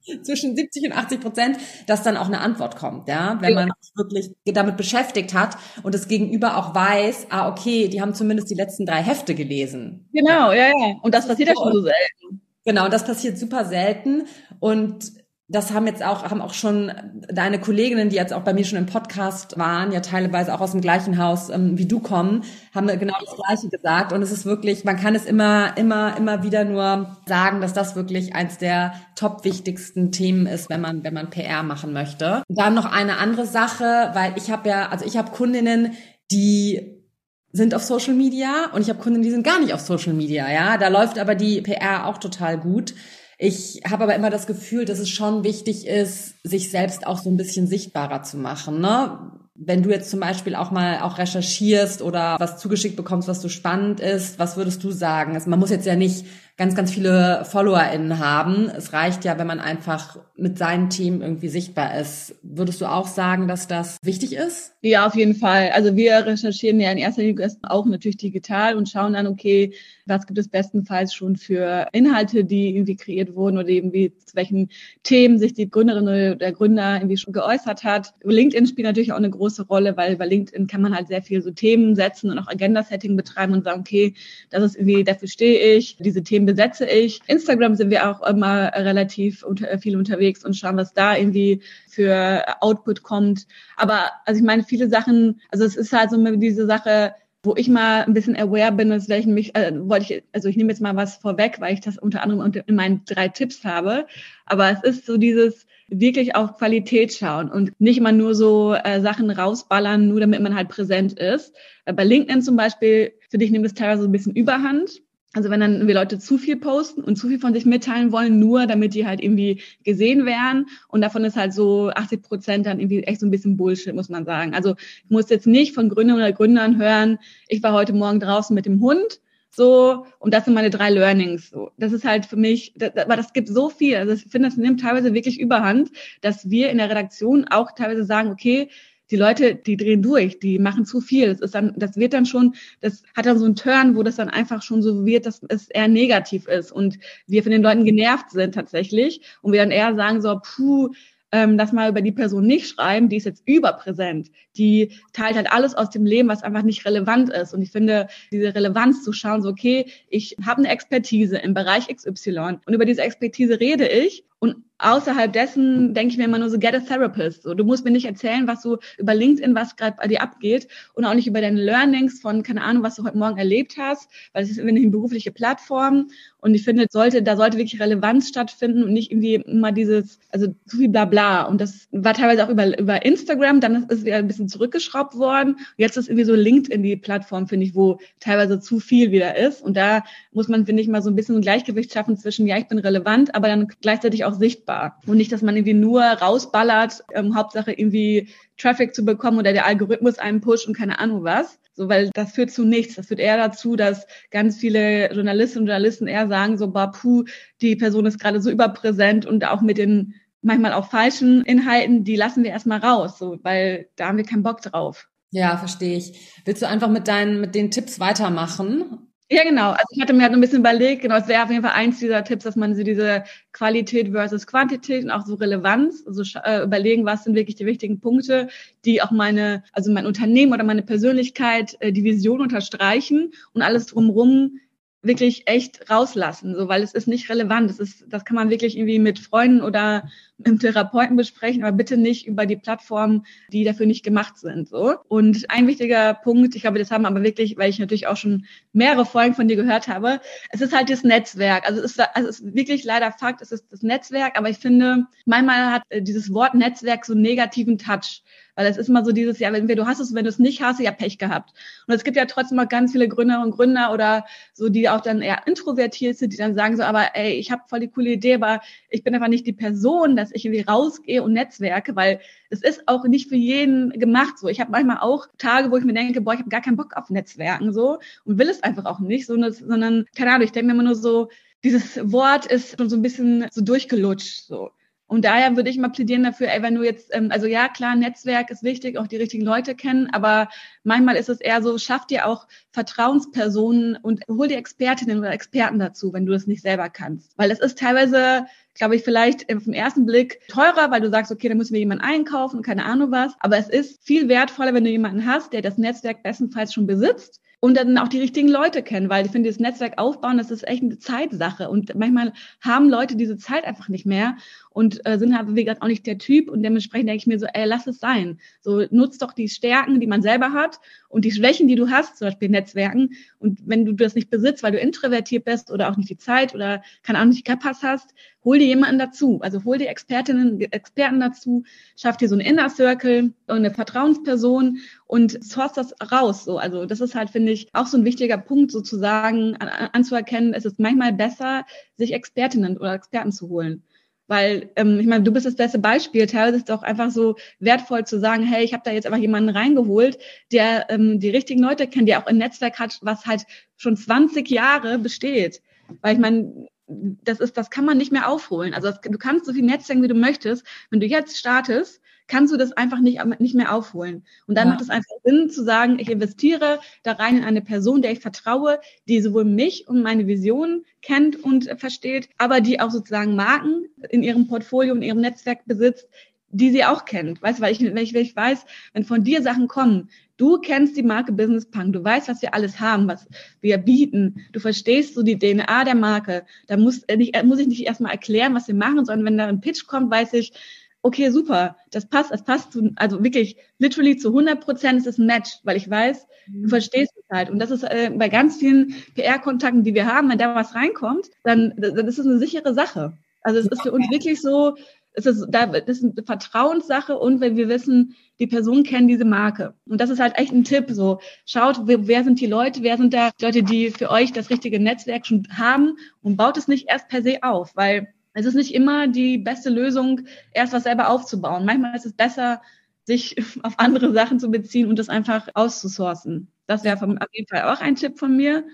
zwischen 70 und 80 Prozent, dass dann auch eine Antwort kommt, ja, wenn man sich wirklich damit beschäftigt hat und das Gegenüber auch weiß, ah, okay, die haben zumindest die letzten drei Hefte gelesen. Genau, ja, ja. Und das passiert ja schon so selten. Genau, und das passiert super selten. Und das haben jetzt auch, haben auch schon deine Kolleginnen, die jetzt auch bei mir schon im Podcast waren, ja teilweise auch aus dem gleichen Haus ähm, wie du kommen, haben genau das Gleiche gesagt. Und es ist wirklich, man kann es immer, immer, immer wieder nur sagen, dass das wirklich eins der top wichtigsten Themen ist, wenn man, wenn man PR machen möchte. Dann noch eine andere Sache, weil ich habe ja, also ich habe Kundinnen, die sind auf Social Media und ich habe Kundinnen, die sind gar nicht auf Social Media, ja. Da läuft aber die PR auch total gut. Ich habe aber immer das Gefühl, dass es schon wichtig ist, sich selbst auch so ein bisschen sichtbarer zu machen. Ne? Wenn du jetzt zum Beispiel auch mal auch recherchierst oder was zugeschickt bekommst, was so spannend ist, was würdest du sagen? Also man muss jetzt ja nicht ganz, ganz viele FollowerInnen haben. Es reicht ja, wenn man einfach mit seinen Themen irgendwie sichtbar ist. Würdest du auch sagen, dass das wichtig ist? Ja, auf jeden Fall. Also wir recherchieren ja in erster Linie auch natürlich digital und schauen dann, okay, was gibt es bestenfalls schon für Inhalte, die irgendwie kreiert wurden oder irgendwie zu welchen Themen sich die Gründerin oder der Gründer irgendwie schon geäußert hat. LinkedIn spielt natürlich auch eine große Rolle, weil bei LinkedIn kann man halt sehr viel so Themen setzen und auch Agenda-Setting betreiben und sagen, okay, das ist irgendwie, dafür stehe ich, diese Themen Themen besetze ich. Instagram sind wir auch immer relativ unter, viel unterwegs und schauen, was da irgendwie für Output kommt. Aber also ich meine, viele Sachen, also es ist halt so diese Sache, wo ich mal ein bisschen aware bin, ist welchen mich, äh, wollte ich, also ich nehme jetzt mal was vorweg, weil ich das unter anderem in meinen drei Tipps habe. Aber es ist so dieses wirklich auf Qualität schauen und nicht immer nur so äh, Sachen rausballern, nur damit man halt präsent ist. Äh, bei LinkedIn zum Beispiel, für dich nimmt es teilweise so ein bisschen Überhand. Also wenn dann wir Leute zu viel posten und zu viel von sich mitteilen wollen, nur damit die halt irgendwie gesehen werden. Und davon ist halt so 80 Prozent dann irgendwie echt so ein bisschen Bullshit, muss man sagen. Also ich muss jetzt nicht von Gründern oder Gründern hören, ich war heute Morgen draußen mit dem Hund. So, und das sind meine drei Learnings. So, das ist halt für mich, das, aber das gibt so viel. Also ich finde, das nimmt teilweise wirklich überhand, dass wir in der Redaktion auch teilweise sagen, okay, die Leute, die drehen durch, die machen zu viel. Das ist dann, das wird dann schon, das hat dann so einen Turn, wo das dann einfach schon so wird, dass es eher negativ ist und wir von den Leuten genervt sind tatsächlich und wir dann eher sagen so, puh, ähm, das mal über die Person nicht schreiben, die ist jetzt überpräsent. Die teilt halt alles aus dem Leben, was einfach nicht relevant ist. Und ich finde, diese Relevanz zu schauen, so, okay, ich habe eine Expertise im Bereich XY und über diese Expertise rede ich und außerhalb dessen denke ich mir immer nur so, get a therapist. So, du musst mir nicht erzählen, was du über LinkedIn, was gerade bei dir abgeht und auch nicht über deine Learnings von, keine Ahnung, was du heute Morgen erlebt hast, weil es ist irgendwie eine berufliche Plattform und ich finde, sollte, da sollte wirklich Relevanz stattfinden und nicht irgendwie immer dieses, also zu viel Blabla. Und das war teilweise auch über, über Instagram, dann ist es wieder ein bisschen zurückgeschraubt worden. Jetzt ist irgendwie so LinkedIn die Plattform, finde ich, wo teilweise zu viel wieder ist. Und da muss man, finde ich, mal so ein bisschen ein Gleichgewicht schaffen zwischen, ja, ich bin relevant, aber dann gleichzeitig auch sichtbar. Und nicht, dass man irgendwie nur rausballert, ähm, Hauptsache irgendwie Traffic zu bekommen oder der Algorithmus einen pusht und keine Ahnung was. So, weil das führt zu nichts. Das führt eher dazu, dass ganz viele Journalistinnen und Journalisten eher sagen, so, bah, puh, die Person ist gerade so überpräsent und auch mit den manchmal auch falschen Inhalten, die lassen wir erstmal raus, so, weil da haben wir keinen Bock drauf. Ja, verstehe ich. Willst du einfach mit deinen, mit den Tipps weitermachen? Ja, genau. Also ich hatte mir halt ein bisschen überlegt, genau, es wäre auf jeden Fall eins dieser Tipps, dass man so diese Qualität versus Quantität und auch so Relevanz, also äh, überlegen, was sind wirklich die wichtigen Punkte, die auch meine, also mein Unternehmen oder meine Persönlichkeit, äh, die Vision unterstreichen und alles drumrum wirklich echt rauslassen, so weil es ist nicht relevant. Das ist, das kann man wirklich irgendwie mit Freunden oder mit einem Therapeuten besprechen, aber bitte nicht über die Plattformen, die dafür nicht gemacht sind. So. Und ein wichtiger Punkt, ich glaube, das haben aber wirklich, weil ich natürlich auch schon mehrere Folgen von dir gehört habe, es ist halt das Netzwerk. Also es ist, also es ist wirklich leider Fakt, es ist das Netzwerk, aber ich finde, manchmal hat äh, dieses Wort Netzwerk so einen negativen Touch. Weil es ist immer so dieses, ja, wenn du hast es, wenn du es nicht hast, ja Pech gehabt. Und es gibt ja trotzdem noch ganz viele Gründerinnen und Gründer oder so, die auch dann eher introvertiert sind, die dann sagen so, aber ey, ich habe voll die coole Idee, aber ich bin einfach nicht die Person, dass ich irgendwie rausgehe und netzwerke, weil es ist auch nicht für jeden gemacht so. Ich habe manchmal auch Tage, wo ich mir denke, boah, ich habe gar keinen Bock auf Netzwerken so und will es einfach auch nicht, sondern, sondern keine Ahnung, ich denke mir immer nur so, dieses Wort ist schon so ein bisschen so durchgelutscht so. Und daher würde ich mal plädieren dafür, ey, wenn du jetzt, ähm, also ja, klar, Netzwerk ist wichtig, auch die richtigen Leute kennen, aber manchmal ist es eher so, schaff dir auch Vertrauenspersonen und hol dir Expertinnen oder Experten dazu, wenn du das nicht selber kannst. Weil es ist teilweise glaube ich, vielleicht den ersten Blick teurer, weil du sagst, okay, da müssen wir jemanden einkaufen, keine Ahnung was. Aber es ist viel wertvoller, wenn du jemanden hast, der das Netzwerk bestenfalls schon besitzt und dann auch die richtigen Leute kennen, weil ich finde, das Netzwerk aufbauen, das ist echt eine Zeitsache und manchmal haben Leute diese Zeit einfach nicht mehr und äh, sind halt, wie gesagt, auch nicht der Typ und dementsprechend denke ich mir so, ey, lass es sein. So, nutzt doch die Stärken, die man selber hat und die Schwächen, die du hast, zum Beispiel Netzwerken und wenn du das nicht besitzt, weil du introvertiert bist oder auch nicht die Zeit oder keine Ahnung, nicht Kapas hast, hol dir jemanden dazu. Also hol dir Expertinnen, Experten dazu, schaff dir so einen Inner Circle, eine Vertrauensperson und source das raus. So, also das ist halt, finde ich, auch so ein wichtiger Punkt, sozusagen an, anzuerkennen, es ist manchmal besser, sich Expertinnen oder Experten zu holen. Weil, ähm, ich meine, du bist das beste Beispiel. Teilweise ist es auch einfach so wertvoll zu sagen, hey, ich habe da jetzt einfach jemanden reingeholt, der ähm, die richtigen Leute kennt, der auch ein Netzwerk hat, was halt schon 20 Jahre besteht. Weil ich meine, das ist, das kann man nicht mehr aufholen. Also das, du kannst so viel Netzwerk, wie du möchtest. Wenn du jetzt startest, kannst du das einfach nicht, nicht mehr aufholen. Und dann ja. macht es einfach Sinn zu sagen, ich investiere da rein in eine Person, der ich vertraue, die sowohl mich und meine Vision kennt und versteht, aber die auch sozusagen Marken in ihrem Portfolio, in ihrem Netzwerk besitzt, die sie auch kennt. Weißt du, weil ich, wenn ich, wenn ich weiß, wenn von dir Sachen kommen, du kennst die Marke Business Punk, du weißt, was wir alles haben, was wir bieten, du verstehst so die DNA der Marke, da muss, äh, nicht, muss ich nicht erstmal erklären, was wir machen, sondern wenn da ein Pitch kommt, weiß ich, okay, super, das passt, das passt zu, also wirklich literally zu 100 Prozent ist es ein Match, weil ich weiß, du mhm. verstehst es halt. Und das ist äh, bei ganz vielen PR-Kontakten, die wir haben, wenn da was reinkommt, dann, dann ist es eine sichere Sache. Also es ist für uns wirklich so, es ist, da, das ist eine Vertrauenssache und wenn wir wissen, die Person kennt diese Marke. Und das ist halt echt ein Tipp. So, schaut, wer, wer sind die Leute, wer sind da Leute, die für euch das richtige Netzwerk schon haben und baut es nicht erst per se auf, weil es ist nicht immer die beste Lösung, erst was selber aufzubauen. Manchmal ist es besser, sich auf andere Sachen zu beziehen und das einfach auszusourcen. Das wäre auf jeden Fall auch ein Tipp von mir.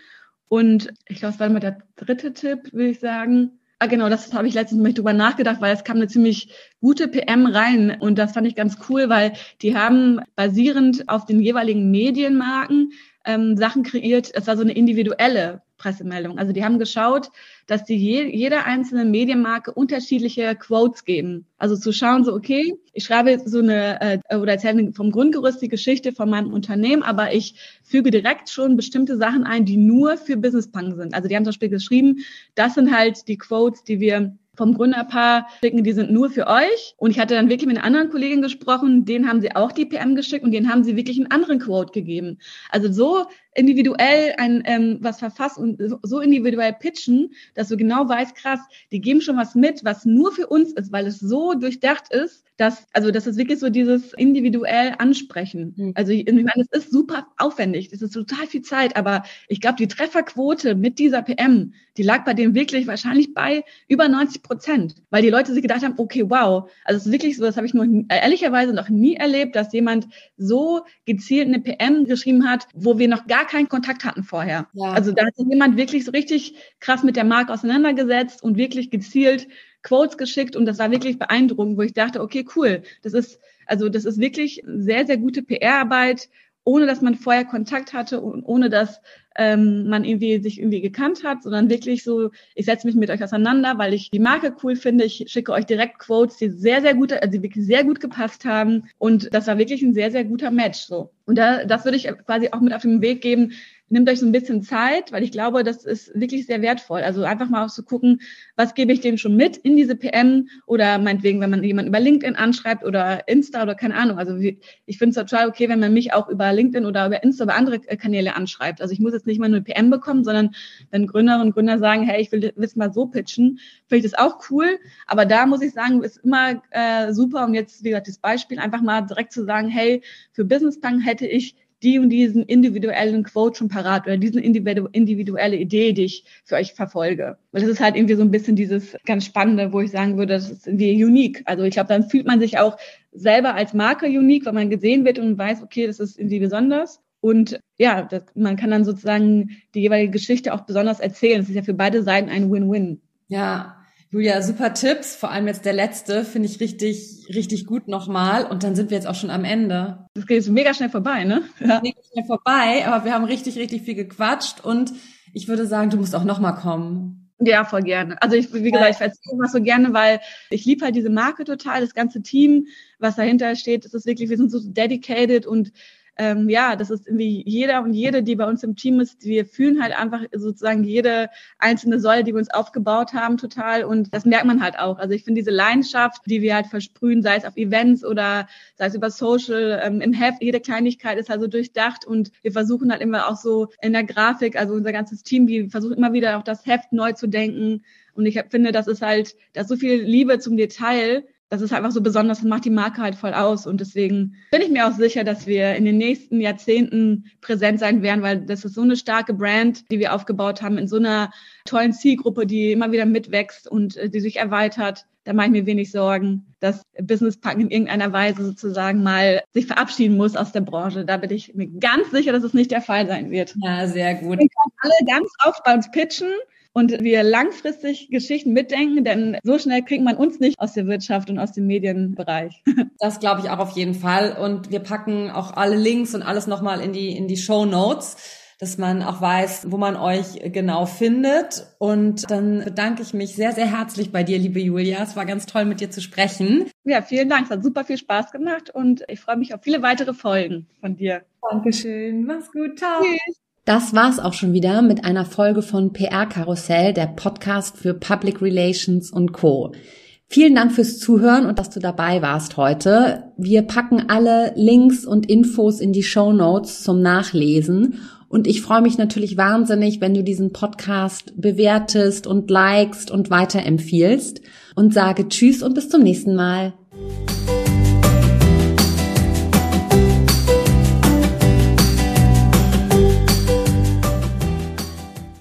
Und ich glaube, es war immer der dritte Tipp, würde ich sagen. Ah, genau, das habe ich letztens mal drüber nachgedacht, weil es kam eine ziemlich gute PM rein und das fand ich ganz cool, weil die haben basierend auf den jeweiligen Medienmarken ähm, Sachen kreiert. Es war so eine individuelle Pressemeldung. Also die haben geschaut, dass die je, jeder einzelne Medienmarke unterschiedliche Quotes geben. Also zu schauen, so okay, ich schreibe so eine äh, oder erzähle vom Grundgerüst die Geschichte von meinem Unternehmen, aber ich füge direkt schon bestimmte Sachen ein, die nur für Business Punk sind. Also die haben zum Beispiel geschrieben, das sind halt die Quotes, die wir vom Gründerpaar schicken, die sind nur für euch. Und ich hatte dann wirklich mit einer anderen Kollegin gesprochen, denen haben sie auch die PM geschickt und denen haben sie wirklich einen anderen Quote gegeben. Also so individuell ein ähm, was verfassen und so individuell pitchen, dass du genau weißt, krass, die geben schon was mit, was nur für uns ist, weil es so durchdacht ist, dass, also das ist wirklich so dieses individuell ansprechen. Mhm. Also ich, ich meine, es ist super aufwendig, es ist total viel Zeit, aber ich glaube, die Trefferquote mit dieser PM, die lag bei denen wirklich wahrscheinlich bei über 90 Prozent, weil die Leute sich gedacht haben, okay, wow, also es ist wirklich so, das habe ich nur ehrlicherweise noch nie erlebt, dass jemand so gezielt eine PM geschrieben hat, wo wir noch gar gar keinen Kontakt hatten vorher. Ja. Also da hat sich jemand wirklich so richtig krass mit der Marke auseinandergesetzt und wirklich gezielt Quotes geschickt und das war wirklich beeindruckend, wo ich dachte, okay, cool, das ist, also das ist wirklich sehr, sehr gute PR-Arbeit, ohne dass man vorher Kontakt hatte und ohne dass ähm, man irgendwie sich irgendwie gekannt hat, sondern wirklich so, ich setze mich mit euch auseinander, weil ich die Marke cool finde. Ich schicke euch direkt Quotes, die sehr, sehr gut, also die wirklich sehr gut gepasst haben. Und das war wirklich ein sehr, sehr guter Match. So. Und da, das würde ich quasi auch mit auf den Weg geben, nehmt euch so ein bisschen Zeit, weil ich glaube, das ist wirklich sehr wertvoll. Also einfach mal auch zu gucken, was gebe ich dem schon mit in diese PM oder meinetwegen, wenn man jemanden über LinkedIn anschreibt oder Insta oder keine Ahnung. Also ich finde es total okay, wenn man mich auch über LinkedIn oder über Insta oder andere Kanäle anschreibt. Also ich muss jetzt nicht mal nur PM bekommen, sondern wenn Gründerinnen und Gründer sagen, hey, ich will das mal so pitchen, finde ich das auch cool. Aber da muss ich sagen, ist immer äh, super, um jetzt, wie gesagt, das Beispiel einfach mal direkt zu sagen, hey, für Business Punk hätte ich die und diesen individuellen Quote schon parat oder diesen individuelle Idee, die ich für euch verfolge. Weil das ist halt irgendwie so ein bisschen dieses ganz Spannende, wo ich sagen würde, das ist irgendwie unique. Also ich glaube, dann fühlt man sich auch selber als Marke unique, weil man gesehen wird und weiß, okay, das ist irgendwie besonders. Und ja, das, man kann dann sozusagen die jeweilige Geschichte auch besonders erzählen. Es ist ja für beide Seiten ein Win-Win. Ja, Julia, super Tipps. Vor allem jetzt der letzte finde ich richtig, richtig gut nochmal. Und dann sind wir jetzt auch schon am Ende. Das geht jetzt mega schnell vorbei, ne? Ja. Mega schnell vorbei, aber wir haben richtig, richtig viel gequatscht und ich würde sagen, du musst auch nochmal kommen. Ja, voll gerne. Also ich, wie gesagt, ich erzähle immer so gerne, weil ich liebe halt diese Marke total, das ganze Team, was dahinter steht. Das ist wirklich, wir sind so dedicated und ähm, ja, das ist irgendwie jeder und jede, die bei uns im Team ist, wir fühlen halt einfach sozusagen jede einzelne Säule, die wir uns aufgebaut haben, total. Und das merkt man halt auch. Also ich finde diese Leidenschaft, die wir halt versprühen, sei es auf Events oder sei es über Social, ähm, im Heft, jede Kleinigkeit ist also durchdacht und wir versuchen halt immer auch so in der Grafik, also unser ganzes Team, die versuchen immer wieder auch das Heft neu zu denken. Und ich finde, das ist halt, da ist so viel Liebe zum Detail, das ist einfach so besonders und macht die Marke halt voll aus. Und deswegen bin ich mir auch sicher, dass wir in den nächsten Jahrzehnten präsent sein werden, weil das ist so eine starke Brand, die wir aufgebaut haben, in so einer tollen Zielgruppe, die immer wieder mitwächst und äh, die sich erweitert. Da mache ich mir wenig Sorgen, dass Business Park in irgendeiner Weise sozusagen mal sich verabschieden muss aus der Branche. Da bin ich mir ganz sicher, dass es nicht der Fall sein wird. Ja, sehr gut. Wir können alle ganz oft bei uns pitchen und wir langfristig Geschichten mitdenken, denn so schnell kriegt man uns nicht aus der Wirtschaft und aus dem Medienbereich. Das glaube ich auch auf jeden Fall. Und wir packen auch alle Links und alles nochmal in die, in die Show Notes dass man auch weiß, wo man euch genau findet. Und dann bedanke ich mich sehr, sehr herzlich bei dir, liebe Julia. Es war ganz toll, mit dir zu sprechen. Ja, vielen Dank. Es hat super viel Spaß gemacht und ich freue mich auf viele weitere Folgen von dir. Dankeschön. Mach's gut. Ciao. Tschüss. Das war's auch schon wieder mit einer Folge von PR Karussell, der Podcast für Public Relations und Co. Vielen Dank fürs Zuhören und dass du dabei warst heute. Wir packen alle Links und Infos in die Show Notes zum Nachlesen. Und ich freue mich natürlich wahnsinnig, wenn du diesen Podcast bewertest und likest und weiterempfiehlst und sage Tschüss und bis zum nächsten Mal.